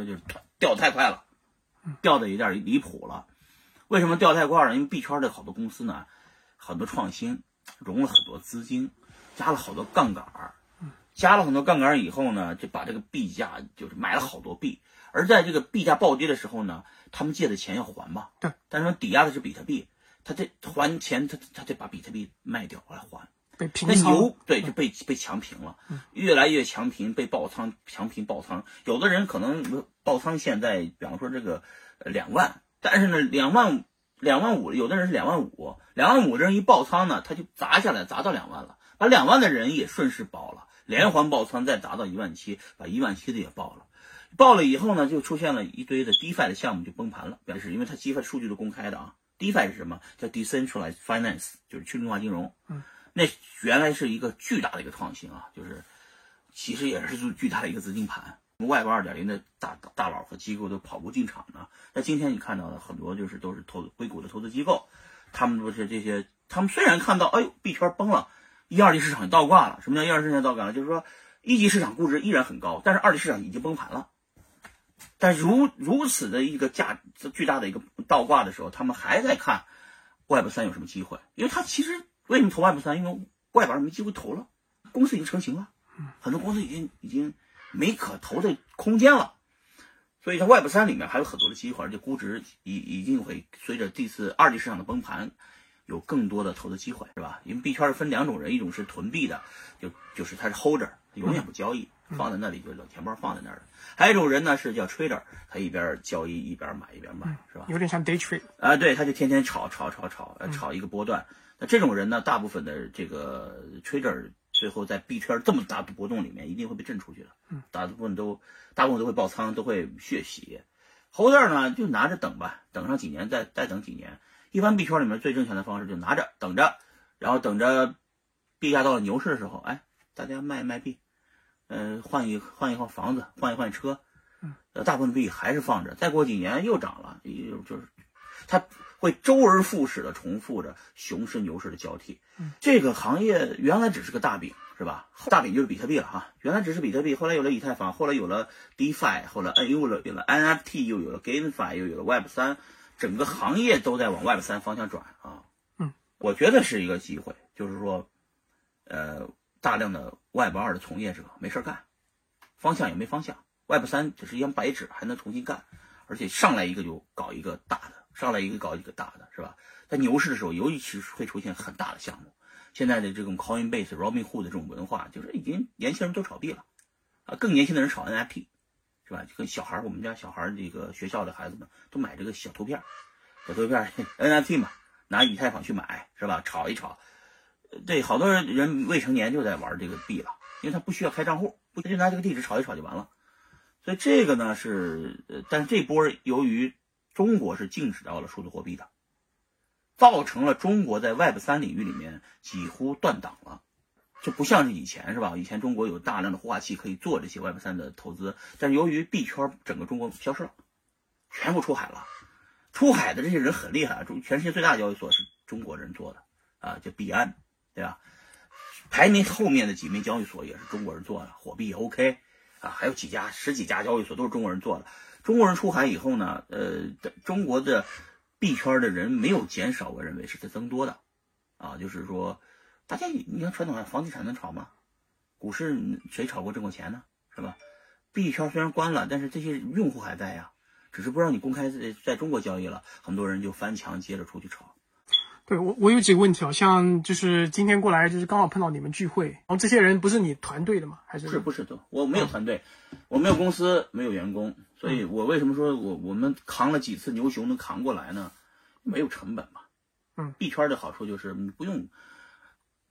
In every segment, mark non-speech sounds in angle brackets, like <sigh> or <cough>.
说就是掉太快了，掉的有点离谱了。为什么掉太快了？因为币圈的好多公司呢，很多创新，融了很多资金，加了好多杠杆儿，加了很多杠杆儿以后呢，就把这个币价就是买了好多币。而在这个币价暴跌的时候呢，他们借的钱要还吧？对。但是抵押的是比特币，他这还钱，他他得把比特币卖掉来还。被平那仓牛对就被被强平了，越来越强平，被爆仓强平爆仓。有的人可能爆仓现在，比方说这个呃两万，但是呢两万两万五，有的人是两万五，两万五的人一爆仓呢，他就砸下来，砸到两万了，把两万的人也顺势爆了，连环爆仓再砸到一万七，把一万七的也爆了。爆了以后呢，就出现了一堆的 DeFi 的项目就崩盘了，表示因为它 DeFi 数据都公开的啊。DeFi 是什么？叫 Decentralized Finance，就是去中心化金融。嗯，那原来是一个巨大的一个创新啊，就是其实也是巨大的一个资金盘。外部二点零的大大佬和机构都跑步进场呢。那今天你看到的很多就是都是投硅谷的投资机构，他们都是这些，他们虽然看到哎呦币圈崩了，一二级市场倒挂了。什么叫一二级市场倒挂了？就是说一级市场估值依然很高，但是二级市场已经崩盘了。但如如此的一个价巨大的一个倒挂的时候，他们还在看 Web 三有什么机会，因为他其实为什么投 Web 三？因为外边没机会投了，公司已经成型了，很多公司已经已经没可投的空间了，所以它 Web 三里面还有很多的机会，而且估值已已经会随着这次二级市场的崩盘，有更多的投资机会，是吧？因为币圈分两种人，一种是囤币的，就就是他是 holder，永远不交易。放在那里就是冷钱包放在那儿的，还有一种人呢是叫 trader，他一边交易一边买一边卖，是吧？有点像 day trade 啊，对，他就天天炒炒炒炒，炒一个波段。那这种人呢，大部分的这个 trader 最后在币圈这么大的波动里面，一定会被震出去的。嗯，大部分都大部分都会爆仓，都会血洗。holder 呢就拿着等吧，等上几年再再等几年。一般币圈里面最挣钱的方式就拿着等着，然后等着币价到了牛市的时候，哎，大家卖卖币。嗯，换一换一套房子，换一换车，呃，大部分币还是放着，再过几年又涨了，就就是它会周而复始的重复着熊市牛市的交替。这个行业原来只是个大饼，是吧？大饼就是比特币了哈，原来只是比特币，后来有了以太坊，后来有了 DeFi，后来又了有了 NFT，又有了 GameFi，又有了 Web 三，整个行业都在往 Web 三方向转啊。嗯，我觉得是一个机会，就是说，呃。大量的 Web 二的从业者没事干，方向也没方向。Web 三只是一张白纸，还能重新干，而且上来一个就搞一个大的，上来一个搞一个大的，是吧？在牛市的时候，尤其是会出现很大的项目。现在的这种 Coinbase、Robinhood 的这种文化，就是已经年轻人都炒币了，啊，更年轻的人炒 NFT，是吧？跟小孩，我们家小孩这个学校的孩子们都买这个小图片，小图片 <laughs> NFT 嘛，拿以太坊去买，是吧？炒一炒。对，好多人人未成年就在玩这个币了，因为他不需要开账户，不就拿这个地址炒一炒就完了。所以这个呢是，但是这波由于中国是禁止到了数字货币的，造成了中国在 Web 三领域里面几乎断档了，就不像是以前是吧？以前中国有大量的孵化器可以做这些 Web 三的投资，但是由于币圈整个中国消失了，全部出海了，出海的这些人很厉害，中全世界最大的交易所是中国人做的啊，叫币安。对吧？排名后面的几名交易所也是中国人做的，火币也 OK 啊，还有几家十几家交易所都是中国人做的。中国人出海以后呢，呃，中国的币圈的人没有减少，我认为是在增多的啊。就是说，大家你看传统房地产能炒吗？股市谁炒过挣过钱呢？是吧？币圈虽然关了，但是这些用户还在呀，只是不让你公开在在中国交易了，很多人就翻墙接着出去炒。对我，我有几个问题啊，像就是今天过来，就是刚好碰到你们聚会，然后这些人不是你团队的吗？还是不是不是的，我没有团队，我没有公司，没有员工，所以我为什么说我我们扛了几次牛熊能扛过来呢？没有成本嘛。嗯，币圈的好处就是你不用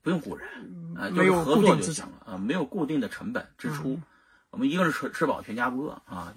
不用雇人啊，就有合作就行了啊，没有固定的成本支出，我们一个是吃吃饱全家不饿啊。